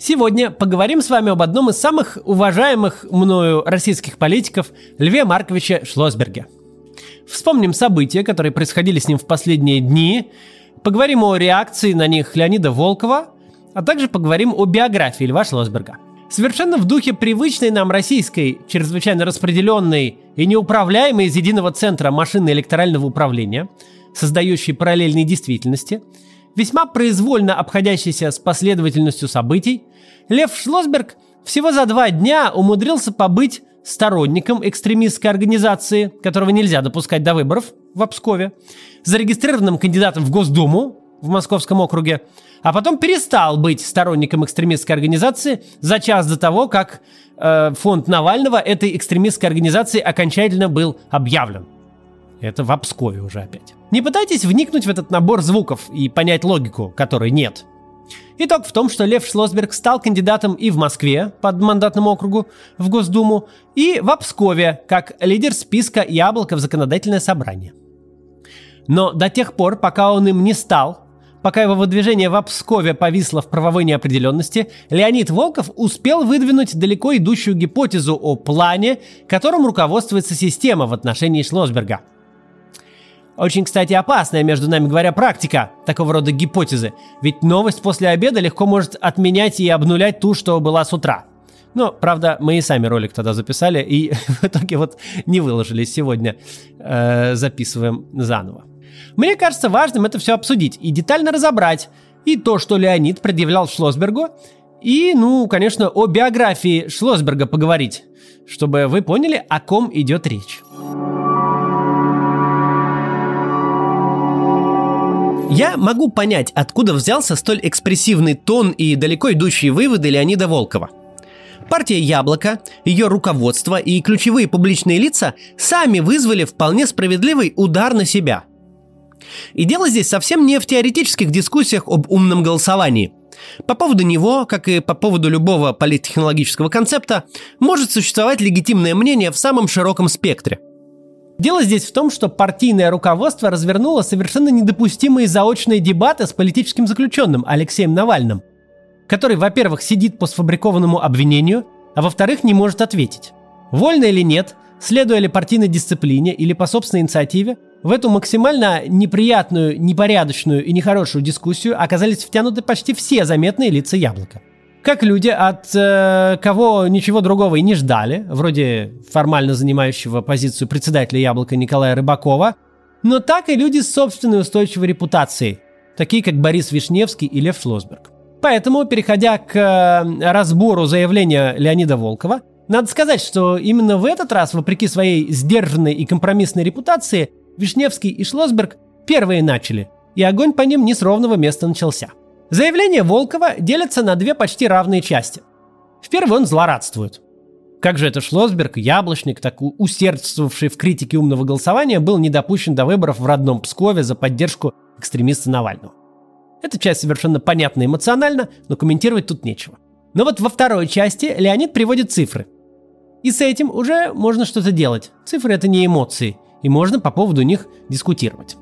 Сегодня поговорим с вами об одном из самых уважаемых мною российских политиков Льве Марковиче Шлосберге. Вспомним события, которые происходили с ним в последние дни, поговорим о реакции на них Леонида Волкова, а также поговорим о биографии Льва Шлосберга. Совершенно в духе привычной нам российской, чрезвычайно распределенной и неуправляемой из единого центра машины электорального управления, создающей параллельные действительности – весьма произвольно обходящийся с последовательностью событий, Лев Шлосберг всего за два дня умудрился побыть сторонником экстремистской организации, которого нельзя допускать до выборов в Обскове, зарегистрированным кандидатом в Госдуму в Московском округе, а потом перестал быть сторонником экстремистской организации за час до того, как э, фонд Навального этой экстремистской организации окончательно был объявлен. Это в Обскове уже опять. Не пытайтесь вникнуть в этот набор звуков и понять логику, которой нет. Итог в том, что Лев Шлосберг стал кандидатом и в Москве под мандатному округу в Госдуму, и в Обскове как лидер списка «Яблоко» в законодательное собрание. Но до тех пор, пока он им не стал, пока его выдвижение в Обскове повисло в правовой неопределенности, Леонид Волков успел выдвинуть далеко идущую гипотезу о плане, которым руководствуется система в отношении Шлосберга – очень, кстати, опасная, между нами говоря, практика такого рода гипотезы. Ведь новость после обеда легко может отменять и обнулять ту, что была с утра. Но, правда, мы и сами ролик тогда записали, и в итоге вот не выложили сегодня. Э, записываем заново. Мне кажется важным это все обсудить и детально разобрать. И то, что Леонид предъявлял Шлосбергу, и, ну, конечно, о биографии Шлосберга поговорить, чтобы вы поняли, о ком идет речь. Я могу понять, откуда взялся столь экспрессивный тон и далеко идущие выводы Леонида Волкова. Партия «Яблоко», ее руководство и ключевые публичные лица сами вызвали вполне справедливый удар на себя. И дело здесь совсем не в теоретических дискуссиях об умном голосовании. По поводу него, как и по поводу любого политтехнологического концепта, может существовать легитимное мнение в самом широком спектре – Дело здесь в том, что партийное руководство развернуло совершенно недопустимые заочные дебаты с политическим заключенным Алексеем Навальным, который, во-первых, сидит по сфабрикованному обвинению, а во-вторых, не может ответить. Вольно или нет, следуя ли партийной дисциплине или по собственной инициативе, в эту максимально неприятную, непорядочную и нехорошую дискуссию оказались втянуты почти все заметные лица яблока как люди, от э, кого ничего другого и не ждали, вроде формально занимающего позицию председателя «Яблока» Николая Рыбакова, но так и люди с собственной устойчивой репутацией, такие как Борис Вишневский и Лев Шлосберг. Поэтому, переходя к э, разбору заявления Леонида Волкова, надо сказать, что именно в этот раз, вопреки своей сдержанной и компромиссной репутации, Вишневский и Шлосберг первые начали, и огонь по ним не с ровного места начался – Заявление Волкова делится на две почти равные части. В первой он злорадствует. Как же это Шлосберг, яблочник, так усердствовавший в критике умного голосования, был не допущен до выборов в родном Пскове за поддержку экстремиста Навального. Эта часть совершенно понятна эмоционально, но комментировать тут нечего. Но вот во второй части Леонид приводит цифры. И с этим уже можно что-то делать. Цифры это не эмоции, и можно по поводу них дискутировать.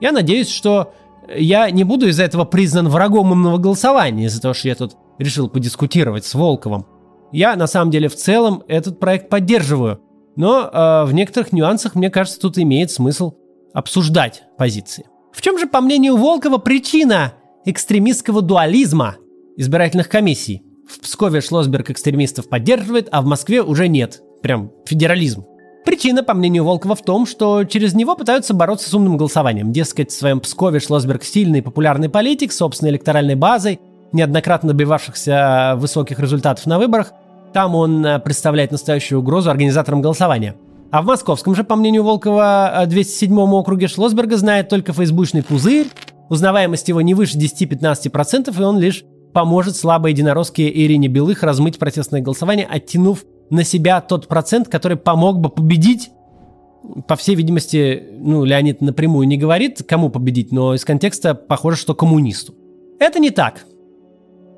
Я надеюсь, что я не буду из-за этого признан врагом умного голосования, из-за того, что я тут решил подискутировать с Волковым. Я, на самом деле, в целом этот проект поддерживаю, но э, в некоторых нюансах, мне кажется, тут имеет смысл обсуждать позиции. В чем же, по мнению Волкова, причина экстремистского дуализма избирательных комиссий? В Пскове Шлосберг экстремистов поддерживает, а в Москве уже нет. Прям федерализм. Причина, по мнению Волкова, в том, что через него пытаются бороться с умным голосованием. Дескать, в своем Пскове Шлосберг сильный популярный политик собственной электоральной базой, неоднократно добивавшихся высоких результатов на выборах. Там он э, представляет настоящую угрозу организаторам голосования. А в московском же, по мнению Волкова, 207-м округе Шлосберга знает только фейсбучный пузырь, узнаваемость его не выше 10-15%, и он лишь поможет слабой единороске Ирине Белых размыть протестное голосование, оттянув на себя тот процент, который помог бы победить. По всей видимости, ну, Леонид напрямую не говорит, кому победить, но из контекста похоже, что коммунисту. Это не так.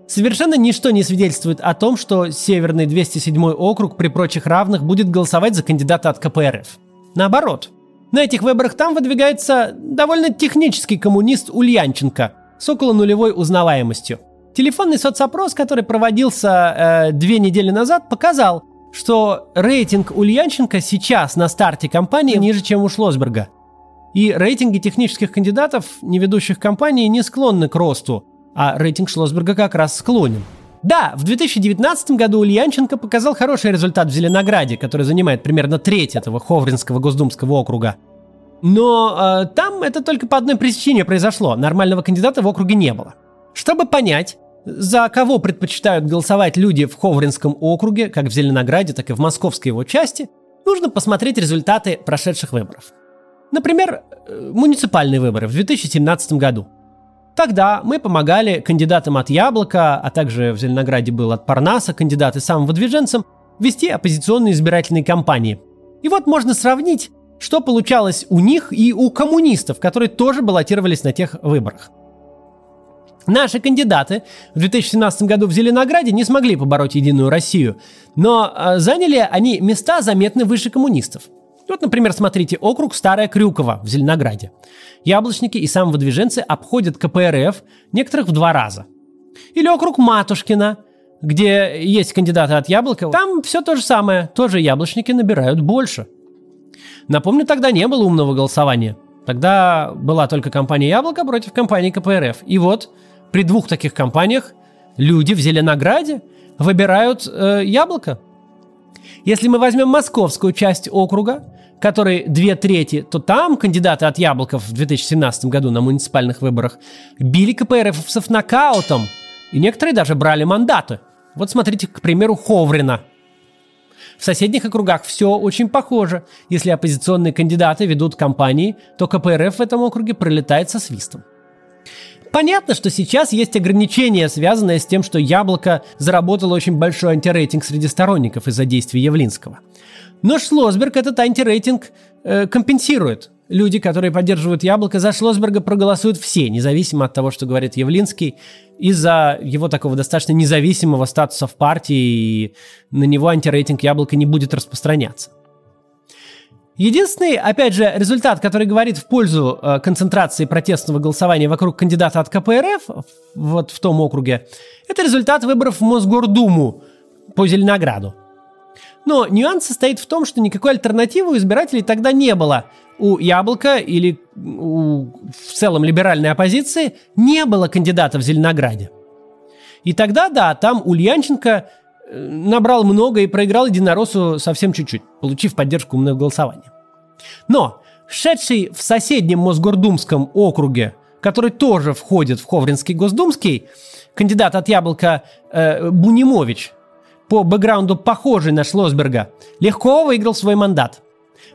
Совершенно ничто не свидетельствует о том, что Северный 207 округ при прочих равных будет голосовать за кандидата от КПРФ. Наоборот. На этих выборах там выдвигается довольно технический коммунист Ульянченко с около нулевой узнаваемостью. Телефонный соцопрос, который проводился э, две недели назад, показал, что рейтинг Ульянченко сейчас на старте кампании ниже, чем у Шлосберга. И рейтинги технических кандидатов, не ведущих компаний, не склонны к росту, а рейтинг Шлосберга как раз склонен. Да, в 2019 году Ульянченко показал хороший результат в Зеленограде, который занимает примерно треть этого Ховринского госдумского округа. Но э, там это только по одной причине произошло. Нормального кандидата в округе не было. Чтобы понять, за кого предпочитают голосовать люди в Ховринском округе, как в Зеленограде, так и в московской его части, нужно посмотреть результаты прошедших выборов. Например, э, муниципальные выборы в 2017 году. Тогда мы помогали кандидатам от Яблока, а также в Зеленограде был от Парнаса кандидат и самым выдвиженцам, вести оппозиционные избирательные кампании. И вот можно сравнить, что получалось у них и у коммунистов, которые тоже баллотировались на тех выборах. Наши кандидаты в 2017 году в Зеленограде не смогли побороть Единую Россию, но э, заняли они места заметно выше коммунистов. Вот, например, смотрите, округ Старая Крюкова в Зеленограде. Яблочники и самовыдвиженцы обходят КПРФ, некоторых в два раза. Или округ Матушкина, где есть кандидаты от Яблока. Там все то же самое, тоже яблочники набирают больше. Напомню, тогда не было умного голосования. Тогда была только компания Яблоко против компании КПРФ. И вот при двух таких компаниях люди в Зеленограде выбирают э, яблоко. Если мы возьмем московскую часть округа, которой две трети, то там кандидаты от яблоков в 2017 году на муниципальных выборах били КПРФовцев нокаутом, и некоторые даже брали мандаты. Вот смотрите, к примеру, Ховрина. В соседних округах все очень похоже. Если оппозиционные кандидаты ведут кампании, то КПРФ в этом округе пролетает со свистом. Понятно, что сейчас есть ограничения, связанные с тем, что Яблоко заработало очень большой антирейтинг среди сторонников из-за действий Явлинского. Но Шлосберг этот антирейтинг э, компенсирует. Люди, которые поддерживают Яблоко, за Шлосберга проголосуют все, независимо от того, что говорит Явлинский, из-за его такого достаточно независимого статуса в партии, и на него антирейтинг Яблоко не будет распространяться. Единственный, опять же, результат, который говорит в пользу э, концентрации протестного голосования вокруг кандидата от КПРФ, вот в том округе, это результат выборов в Мосгордуму по Зеленограду. Но нюанс состоит в том, что никакой альтернативы у избирателей тогда не было. У Яблока или у в целом либеральной оппозиции не было кандидата в Зеленограде. И тогда, да, там Ульянченко набрал много и проиграл единороссу совсем чуть-чуть, получив поддержку умного голосования. Но шедший в соседнем Мосгордумском округе, который тоже входит в Ховринский Госдумский, кандидат от Яблока э, Бунимович, по бэкграунду похожий на Шлосберга, легко выиграл свой мандат.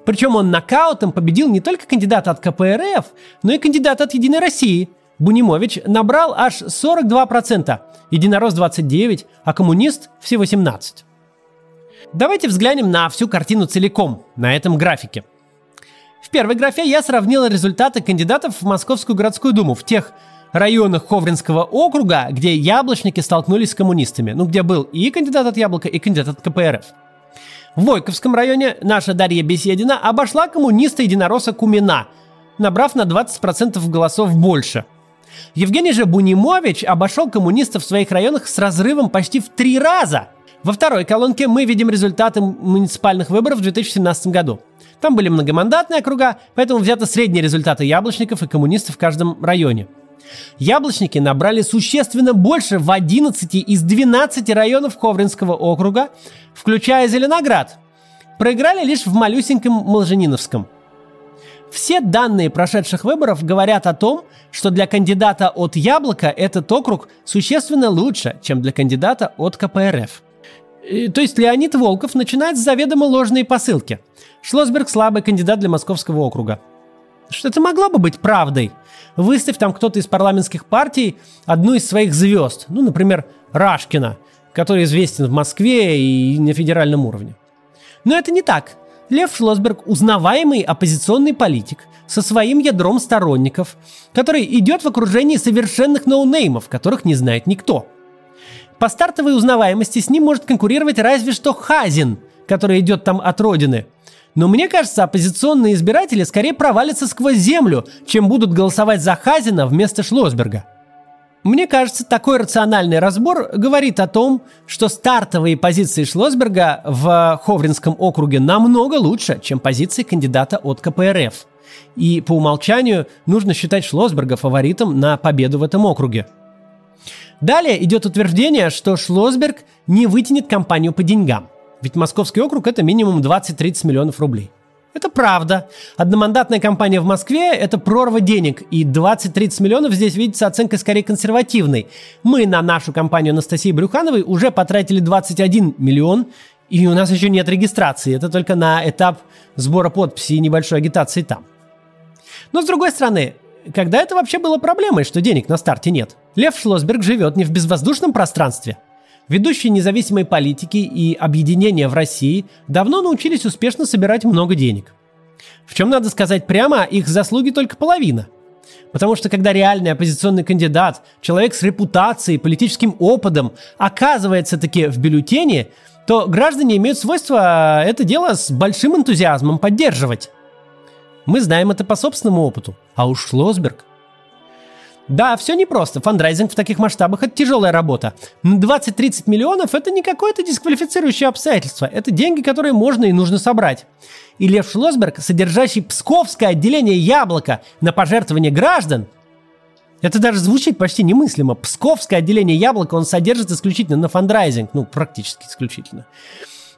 Причем он нокаутом победил не только кандидата от КПРФ, но и кандидата от Единой России – Бунимович набрал аж 42%, Единорос 29%, а коммунист всего 17%. Давайте взглянем на всю картину целиком на этом графике. В первой графе я сравнил результаты кандидатов в Московскую городскую думу в тех районах Ховринского округа, где яблочники столкнулись с коммунистами. Ну, где был и кандидат от Яблока, и кандидат от КПРФ. В Войковском районе наша Дарья Беседина обошла коммуниста единороса Кумина, набрав на 20% голосов больше – Евгений же Бунимович обошел коммунистов в своих районах с разрывом почти в три раза. Во второй колонке мы видим результаты муниципальных выборов в 2017 году. Там были многомандатные округа, поэтому взято средние результаты яблочников и коммунистов в каждом районе. Яблочники набрали существенно больше в 11 из 12 районов Ховринского округа, включая Зеленоград. Проиграли лишь в малюсеньком Молжениновском – все данные прошедших выборов говорят о том, что для кандидата от Яблока этот округ существенно лучше, чем для кандидата от КПРФ. То есть Леонид Волков начинает с заведомо ложные посылки. Шлосберг слабый кандидат для московского округа. Что это могло бы быть правдой. Выставь там кто-то из парламентских партий одну из своих звезд. Ну, например, Рашкина, который известен в Москве и на федеральном уровне. Но это не так. Лев Шлосберг – узнаваемый оппозиционный политик со своим ядром сторонников, который идет в окружении совершенных ноунеймов, которых не знает никто. По стартовой узнаваемости с ним может конкурировать разве что Хазин, который идет там от родины. Но мне кажется, оппозиционные избиратели скорее провалятся сквозь землю, чем будут голосовать за Хазина вместо Шлосберга. Мне кажется, такой рациональный разбор говорит о том, что стартовые позиции Шлосберга в Ховринском округе намного лучше, чем позиции кандидата от КПРФ. И по умолчанию нужно считать Шлосберга фаворитом на победу в этом округе. Далее идет утверждение, что Шлосберг не вытянет компанию по деньгам. Ведь Московский округ это минимум 20-30 миллионов рублей. Это правда. Одномандатная кампания в Москве – это прорва денег, и 20-30 миллионов здесь видится оценкой скорее консервативной. Мы на нашу кампанию Анастасии Брюхановой уже потратили 21 миллион, и у нас еще нет регистрации. Это только на этап сбора подписей и небольшой агитации там. Но с другой стороны, когда это вообще было проблемой, что денег на старте нет? Лев Шлосберг живет не в безвоздушном пространстве – Ведущие независимой политики и объединения в России давно научились успешно собирать много денег. В чем надо сказать прямо, их заслуги только половина. Потому что когда реальный оппозиционный кандидат, человек с репутацией, политическим опытом, оказывается таки в бюллетене, то граждане имеют свойство это дело с большим энтузиазмом поддерживать. Мы знаем это по собственному опыту. А уж Шлосберг да, все непросто. Фандрайзинг в таких масштабах – это тяжелая работа. 20-30 миллионов – это не какое-то дисквалифицирующее обстоятельство. Это деньги, которые можно и нужно собрать. И Лев Шлосберг, содержащий Псковское отделение «Яблоко» на пожертвование граждан, это даже звучит почти немыслимо. Псковское отделение «Яблоко» он содержит исключительно на фандрайзинг. Ну, практически исключительно.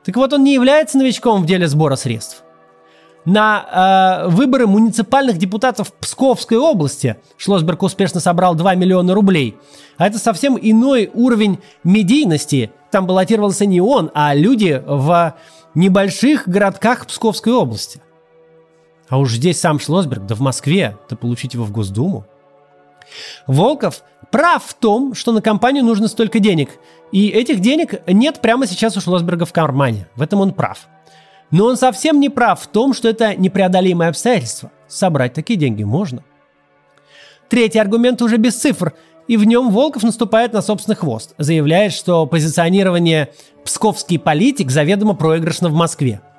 Так вот, он не является новичком в деле сбора средств на э, выборы муниципальных депутатов Псковской области Шлосберг успешно собрал 2 миллиона рублей. А это совсем иной уровень медийности. Там баллотировался не он, а люди в небольших городках Псковской области. А уж здесь сам Шлосберг, да в Москве, да получить его в Госдуму. Волков прав в том, что на компанию нужно столько денег. И этих денег нет прямо сейчас у Шлосберга в кармане. В этом он прав. Но он совсем не прав в том, что это непреодолимое обстоятельство. Собрать такие деньги можно. Третий аргумент уже без цифр, и в нем Волков наступает на собственный хвост, заявляет, что позиционирование «псковский политик» заведомо проигрышно в Москве –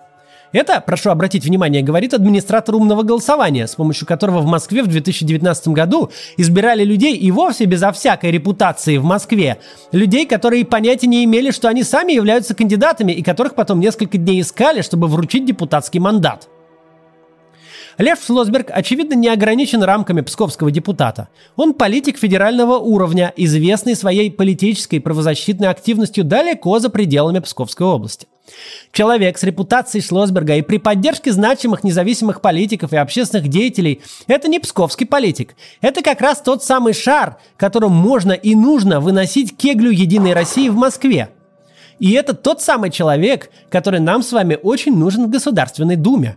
это, прошу обратить внимание, говорит администратор умного голосования, с помощью которого в Москве в 2019 году избирали людей и вовсе безо всякой репутации в Москве. Людей, которые понятия не имели, что они сами являются кандидатами и которых потом несколько дней искали, чтобы вручить депутатский мандат. Лев Шлосберг, очевидно, не ограничен рамками псковского депутата. Он политик федерального уровня, известный своей политической правозащитной активностью далеко за пределами Псковской области. Человек с репутацией Шлосберга и при поддержке значимых независимых политиков и общественных деятелей – это не псковский политик. Это как раз тот самый шар, которым можно и нужно выносить кеглю «Единой России» в Москве. И это тот самый человек, который нам с вами очень нужен в Государственной Думе.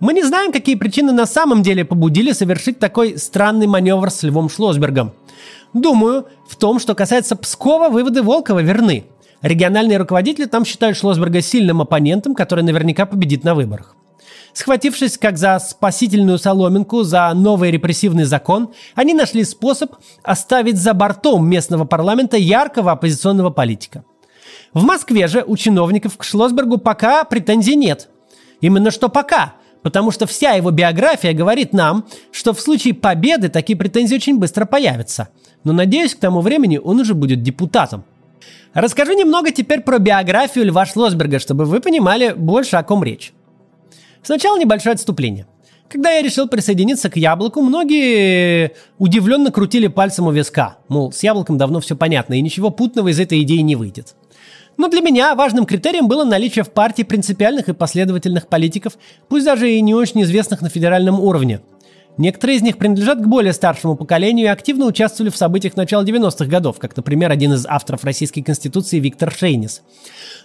Мы не знаем, какие причины на самом деле побудили совершить такой странный маневр с Львом Шлосбергом. Думаю, в том, что касается Пскова, выводы Волкова верны – Региональные руководители там считают Шлосберга сильным оппонентом, который наверняка победит на выборах. Схватившись как за спасительную соломинку, за новый репрессивный закон, они нашли способ оставить за бортом местного парламента яркого оппозиционного политика. В Москве же у чиновников к Шлосбергу пока претензий нет. Именно что пока, потому что вся его биография говорит нам, что в случае победы такие претензии очень быстро появятся. Но надеюсь, к тому времени он уже будет депутатом. Расскажу немного теперь про биографию Льва Шлосберга, чтобы вы понимали больше, о ком речь. Сначала небольшое отступление. Когда я решил присоединиться к яблоку, многие удивленно крутили пальцем у виска. Мол, с яблоком давно все понятно, и ничего путного из этой идеи не выйдет. Но для меня важным критерием было наличие в партии принципиальных и последовательных политиков, пусть даже и не очень известных на федеральном уровне – Некоторые из них принадлежат к более старшему поколению и активно участвовали в событиях начала 90-х годов, как, например, один из авторов Российской Конституции Виктор Шейнис.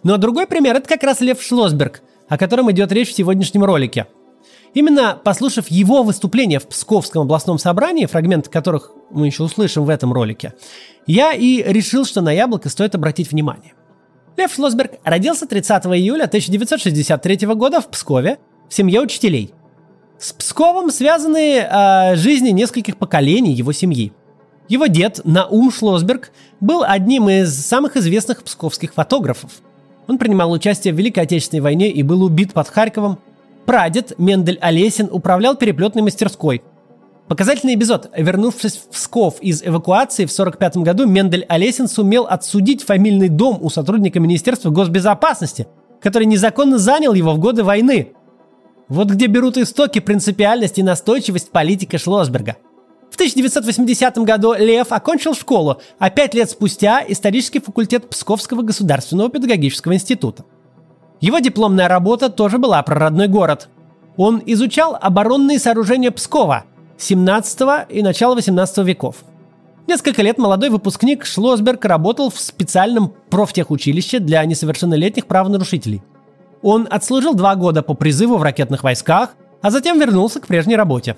Ну а другой пример – это как раз Лев Шлосберг, о котором идет речь в сегодняшнем ролике. Именно послушав его выступление в Псковском областном собрании, фрагмент которых мы еще услышим в этом ролике, я и решил, что на яблоко стоит обратить внимание. Лев Шлосберг родился 30 июля 1963 года в Пскове в семье учителей – с Псковом связаны э, жизни нескольких поколений его семьи. Его дед Наум Шлосберг был одним из самых известных псковских фотографов. Он принимал участие в Великой Отечественной войне и был убит под Харьковом. Прадед Мендель Олесин управлял переплетной мастерской. Показательный эпизод. Вернувшись в Псков из эвакуации в 1945 году, Мендель Олесин сумел отсудить фамильный дом у сотрудника Министерства госбезопасности, который незаконно занял его в годы войны. Вот где берут истоки принципиальность и настойчивость политика Шлосберга. В 1980 году Лев окончил школу, а пять лет спустя – исторический факультет Псковского государственного педагогического института. Его дипломная работа тоже была про родной город. Он изучал оборонные сооружения Пскова – 17 и начала 18 веков. Несколько лет молодой выпускник Шлосберг работал в специальном профтехучилище для несовершеннолетних правонарушителей. Он отслужил два года по призыву в ракетных войсках, а затем вернулся к прежней работе.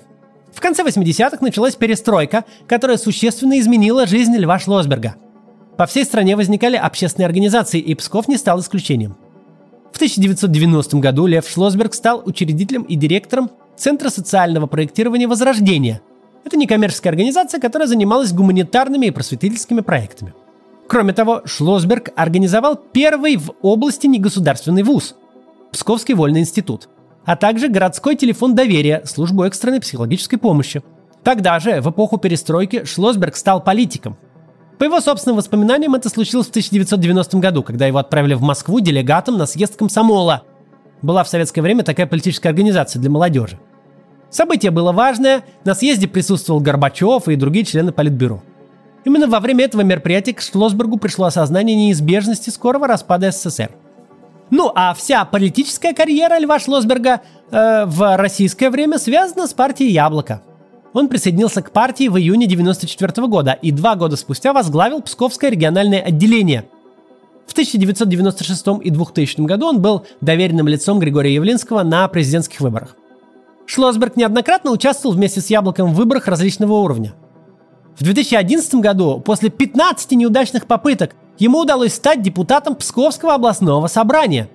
В конце 80-х началась перестройка, которая существенно изменила жизнь Льва Шлосберга. По всей стране возникали общественные организации, и Псков не стал исключением. В 1990 году Лев Шлосберг стал учредителем и директором Центра социального проектирования «Возрождение». Это некоммерческая организация, которая занималась гуманитарными и просветительскими проектами. Кроме того, Шлосберг организовал первый в области негосударственный вуз – Псковский вольный институт, а также городской телефон доверия, службу экстренной психологической помощи. Тогда же, в эпоху перестройки, Шлосберг стал политиком. По его собственным воспоминаниям, это случилось в 1990 году, когда его отправили в Москву делегатом на съезд комсомола. Была в советское время такая политическая организация для молодежи – Событие было важное, на съезде присутствовал Горбачев и другие члены Политбюро. Именно во время этого мероприятия к Шлосбергу пришло осознание неизбежности скорого распада СССР. Ну а вся политическая карьера Льва Шлосберга э, в российское время связана с партией «Яблоко». Он присоединился к партии в июне 1994 года и два года спустя возглавил Псковское региональное отделение. В 1996 и 2000 году он был доверенным лицом Григория Явлинского на президентских выборах. Шлосберг неоднократно участвовал вместе с Яблоком в выборах различного уровня. В 2011 году, после 15 неудачных попыток, ему удалось стать депутатом Псковского областного собрания.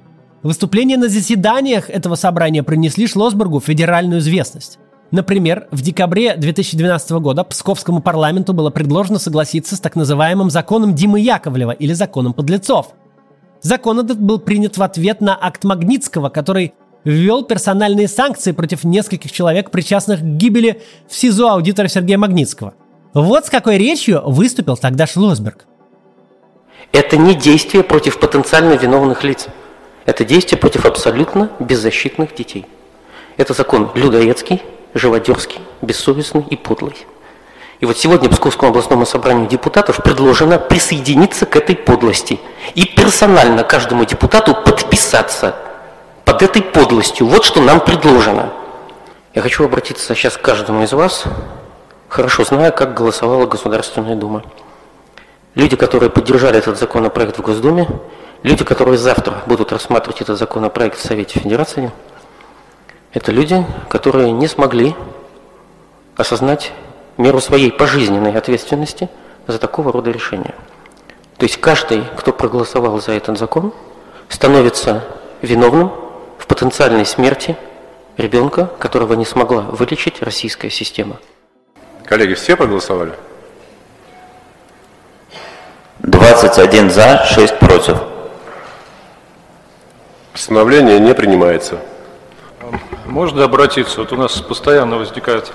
Выступления на заседаниях этого собрания принесли Шлосбергу федеральную известность. Например, в декабре 2012 года Псковскому парламенту было предложено согласиться с так называемым законом Димы Яковлева или законом подлецов. Закон этот был принят в ответ на акт Магнитского, который ввел персональные санкции против нескольких человек, причастных к гибели в СИЗО аудитора Сергея Магнитского. Вот с какой речью выступил тогда Шлосберг. Это не действие против потенциально виновных лиц. Это действие против абсолютно беззащитных детей. Это закон людоедский, живодерский, бессовестный и подлый. И вот сегодня Псковскому областному собранию депутатов предложено присоединиться к этой подлости и персонально каждому депутату подписаться под этой подлостью. Вот что нам предложено. Я хочу обратиться сейчас к каждому из вас, хорошо зная, как голосовала Государственная Дума. Люди, которые поддержали этот законопроект в Госдуме, люди, которые завтра будут рассматривать этот законопроект в Совете Федерации, это люди, которые не смогли осознать меру своей пожизненной ответственности за такого рода решения. То есть каждый, кто проголосовал за этот закон, становится виновным в потенциальной смерти ребенка, которого не смогла вылечить российская система. Коллеги, все проголосовали? 21 за, 6 против. Постановление не принимается. Можно обратиться? Вот у нас постоянно возникают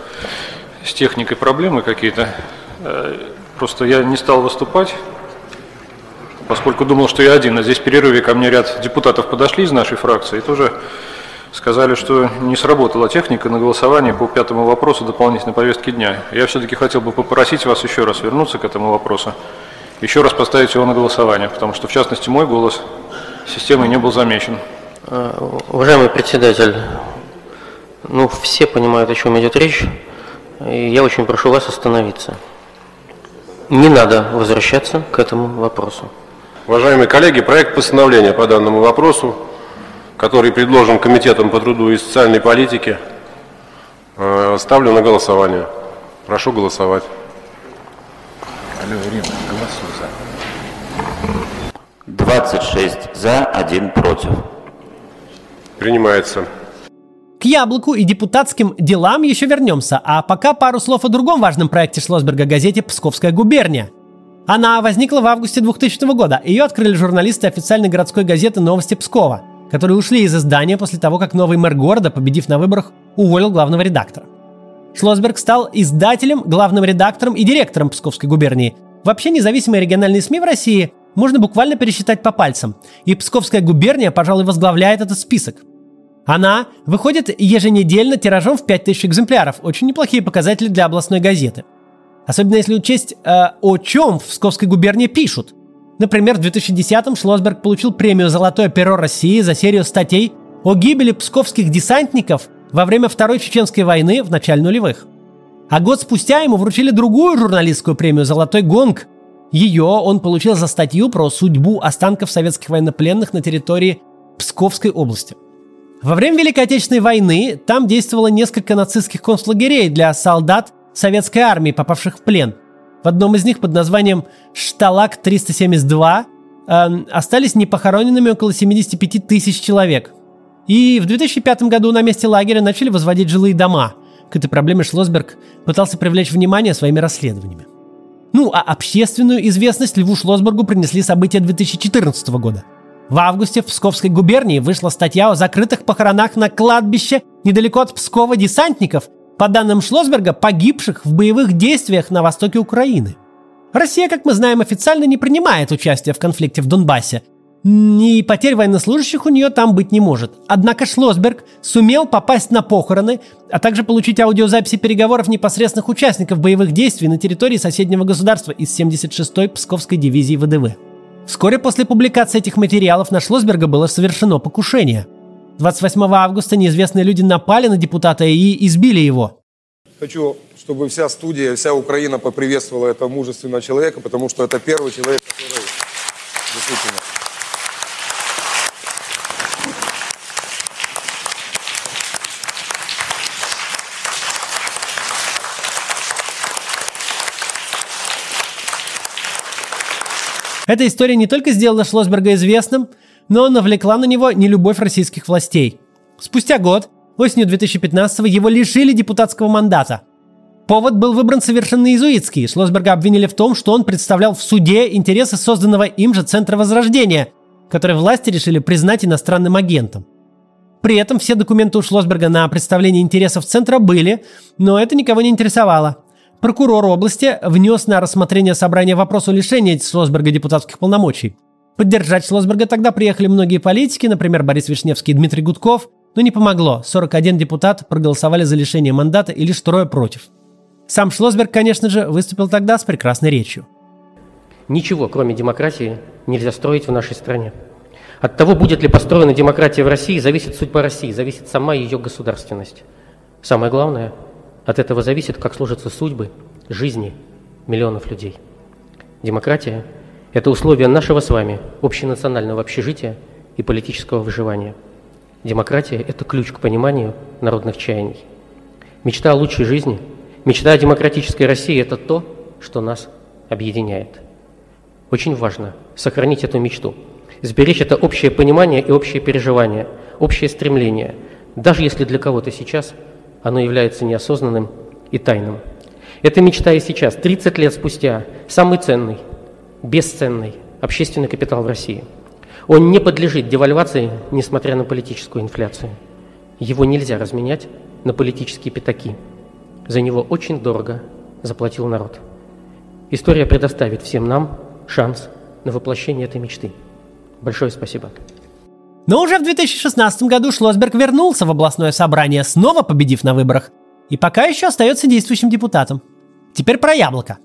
с техникой проблемы какие-то. Э, просто я не стал выступать, поскольку думал, что я один. А здесь в перерыве ко мне ряд депутатов подошли из нашей фракции и тоже сказали, что не сработала техника на голосование по пятому вопросу дополнительной повестки дня. Я все-таки хотел бы попросить вас еще раз вернуться к этому вопросу, еще раз поставить его на голосование, потому что, в частности, мой голос системой не был замечен. Уважаемый председатель, ну, все понимают, о чем идет речь, и я очень прошу вас остановиться. Не надо возвращаться к этому вопросу. Уважаемые коллеги, проект постановления по данному вопросу, который предложен Комитетом по труду и социальной политике, э, ставлю на голосование. Прошу голосовать. Алло, Ирина, голосуй за. 26 за, 1 против. Принимается. К яблоку и депутатским делам еще вернемся, а пока пару слов о другом важном проекте Шлосберга газете «Псковская губерния», она возникла в августе 2000 года. Ее открыли журналисты официальной городской газеты «Новости Пскова», которые ушли из издания после того, как новый мэр города, победив на выборах, уволил главного редактора. Шлосберг стал издателем, главным редактором и директором Псковской губернии. Вообще независимые региональные СМИ в России можно буквально пересчитать по пальцам. И Псковская губерния, пожалуй, возглавляет этот список. Она выходит еженедельно тиражом в 5000 экземпляров. Очень неплохие показатели для областной газеты. Особенно если учесть, э, о чем в Псковской губернии пишут. Например, в 2010-м Шлосберг получил премию «Золотое перо России» за серию статей о гибели псковских десантников во время Второй Чеченской войны в начале нулевых. А год спустя ему вручили другую журналистскую премию «Золотой гонг». Ее он получил за статью про судьбу останков советских военнопленных на территории Псковской области. Во время Великой Отечественной войны там действовало несколько нацистских концлагерей для солдат советской армии, попавших в плен. В одном из них под названием «Шталак-372» э, остались непохороненными около 75 тысяч человек. И в 2005 году на месте лагеря начали возводить жилые дома. К этой проблеме Шлосберг пытался привлечь внимание своими расследованиями. Ну, а общественную известность Льву Шлосбергу принесли события 2014 года. В августе в Псковской губернии вышла статья о закрытых похоронах на кладбище недалеко от Пскова десантников, по данным Шлосберга, погибших в боевых действиях на востоке Украины. Россия, как мы знаем, официально не принимает участие в конфликте в Донбассе, и потерь военнослужащих у нее там быть не может. Однако Шлосберг сумел попасть на похороны, а также получить аудиозаписи переговоров непосредственных участников боевых действий на территории соседнего государства из 76-й Псковской дивизии ВДВ. Вскоре после публикации этих материалов на Шлосберга было совершено покушение. 28 августа неизвестные люди напали на депутата и избили его. Хочу, чтобы вся студия, вся Украина поприветствовала этого мужественного человека, потому что это первый человек, который действительно Эта история не только сделала Шлосберга известным, но навлекла на него нелюбовь российских властей. Спустя год, осенью 2015 его лишили депутатского мандата. Повод был выбран совершенно иезуитский. Шлосберга обвинили в том, что он представлял в суде интересы созданного им же Центра Возрождения, который власти решили признать иностранным агентом. При этом все документы у Шлосберга на представление интересов Центра были, но это никого не интересовало прокурор области внес на рассмотрение собрания вопрос о лишении Шлосберга депутатских полномочий. Поддержать Шлосберга тогда приехали многие политики, например, Борис Вишневский и Дмитрий Гудков, но не помогло. 41 депутат проголосовали за лишение мандата и лишь трое против. Сам Шлосберг, конечно же, выступил тогда с прекрасной речью. Ничего, кроме демократии, нельзя строить в нашей стране. От того, будет ли построена демократия в России, зависит судьба России, зависит сама ее государственность. Самое главное – от этого зависит, как сложатся судьбы, жизни миллионов людей. Демократия – это условие нашего с вами общенационального общежития и политического выживания. Демократия – это ключ к пониманию народных чаяний. Мечта о лучшей жизни, мечта о демократической России – это то, что нас объединяет. Очень важно сохранить эту мечту, сберечь это общее понимание и общее переживание, общее стремление, даже если для кого-то сейчас – оно является неосознанным и тайным. Эта мечта и сейчас, 30 лет спустя, самый ценный, бесценный общественный капитал в России. Он не подлежит девальвации, несмотря на политическую инфляцию. Его нельзя разменять на политические пятаки. За него очень дорого заплатил народ. История предоставит всем нам шанс на воплощение этой мечты. Большое спасибо. Но уже в 2016 году Шлосберг вернулся в областное собрание, снова победив на выборах, и пока еще остается действующим депутатом. Теперь про яблоко.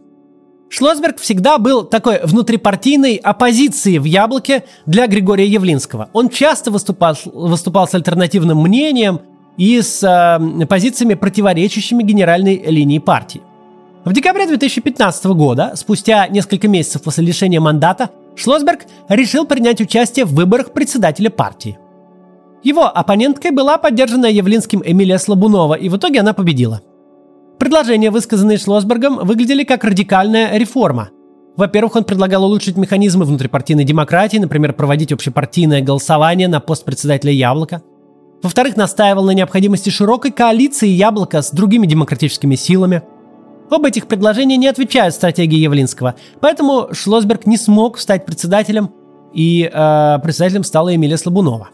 Шлосберг всегда был такой внутрипартийной оппозицией в «Яблоке» для Григория Явлинского. Он часто выступал, выступал с альтернативным мнением и с э, позициями, противоречащими генеральной линии партии. В декабре 2015 года, спустя несколько месяцев после лишения мандата, Шлосберг решил принять участие в выборах председателя партии. Его оппоненткой была поддержанная Явлинским Эмилия Слабунова, и в итоге она победила. Предложения, высказанные Шлосбергом, выглядели как радикальная реформа. Во-первых, он предлагал улучшить механизмы внутрипартийной демократии, например, проводить общепартийное голосование на пост председателя «Яблока». Во-вторых, настаивал на необходимости широкой коалиции «Яблоко» с другими демократическими силами – Оба этих предложения не отвечают стратегии Явлинского, поэтому Шлосберг не смог стать председателем, и э, председателем стала Эмилия Слабунова.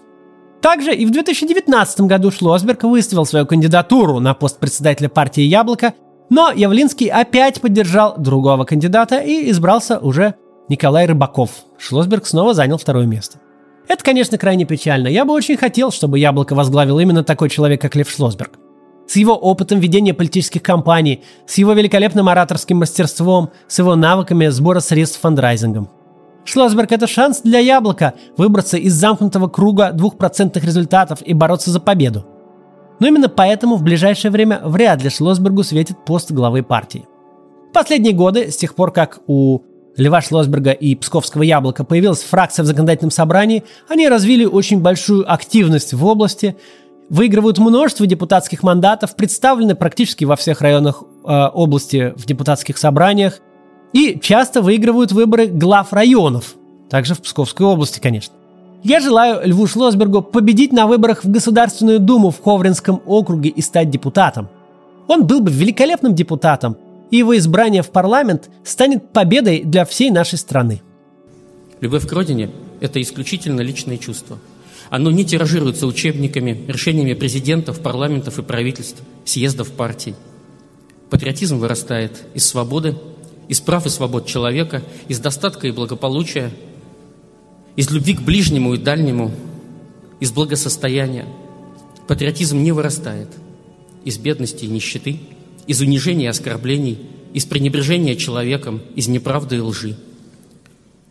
Также и в 2019 году Шлосберг выставил свою кандидатуру на пост председателя партии «Яблоко», но Явлинский опять поддержал другого кандидата и избрался уже Николай Рыбаков. Шлосберг снова занял второе место. Это, конечно, крайне печально. Я бы очень хотел, чтобы «Яблоко» возглавил именно такой человек, как Лев Шлосберг. С его опытом ведения политических кампаний, с его великолепным ораторским мастерством, с его навыками сбора средств фандрайзингом. Шлосберг – это шанс для «Яблока» выбраться из замкнутого круга двухпроцентных результатов и бороться за победу. Но именно поэтому в ближайшее время вряд ли Шлосбергу светит пост главы партии. Последние годы, с тех пор как у Льва Шлосберга и Псковского яблока появилась фракция в законодательном собрании, они развили очень большую активность в области, выигрывают множество депутатских мандатов, представлены практически во всех районах э, области в депутатских собраниях и часто выигрывают выборы глав районов, также в Псковской области, конечно. Я желаю Льву Шлосбергу победить на выборах в Государственную Думу в Ховринском округе и стать депутатом. Он был бы великолепным депутатом, и его избрание в парламент станет победой для всей нашей страны. Любовь к родине – это исключительно личное чувство. Оно не тиражируется учебниками, решениями президентов, парламентов и правительств, съездов партий. Патриотизм вырастает из свободы, из прав и свобод человека, из достатка и благополучия, из любви к ближнему и дальнему, из благосостояния. Патриотизм не вырастает из бедности и нищеты – из унижения и оскорблений, из пренебрежения человеком, из неправды и лжи.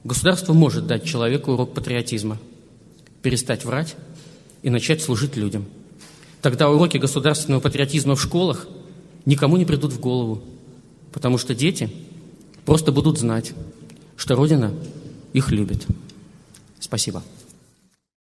Государство может дать человеку урок патриотизма, перестать врать и начать служить людям. Тогда уроки государственного патриотизма в школах никому не придут в голову, потому что дети просто будут знать, что Родина их любит. Спасибо.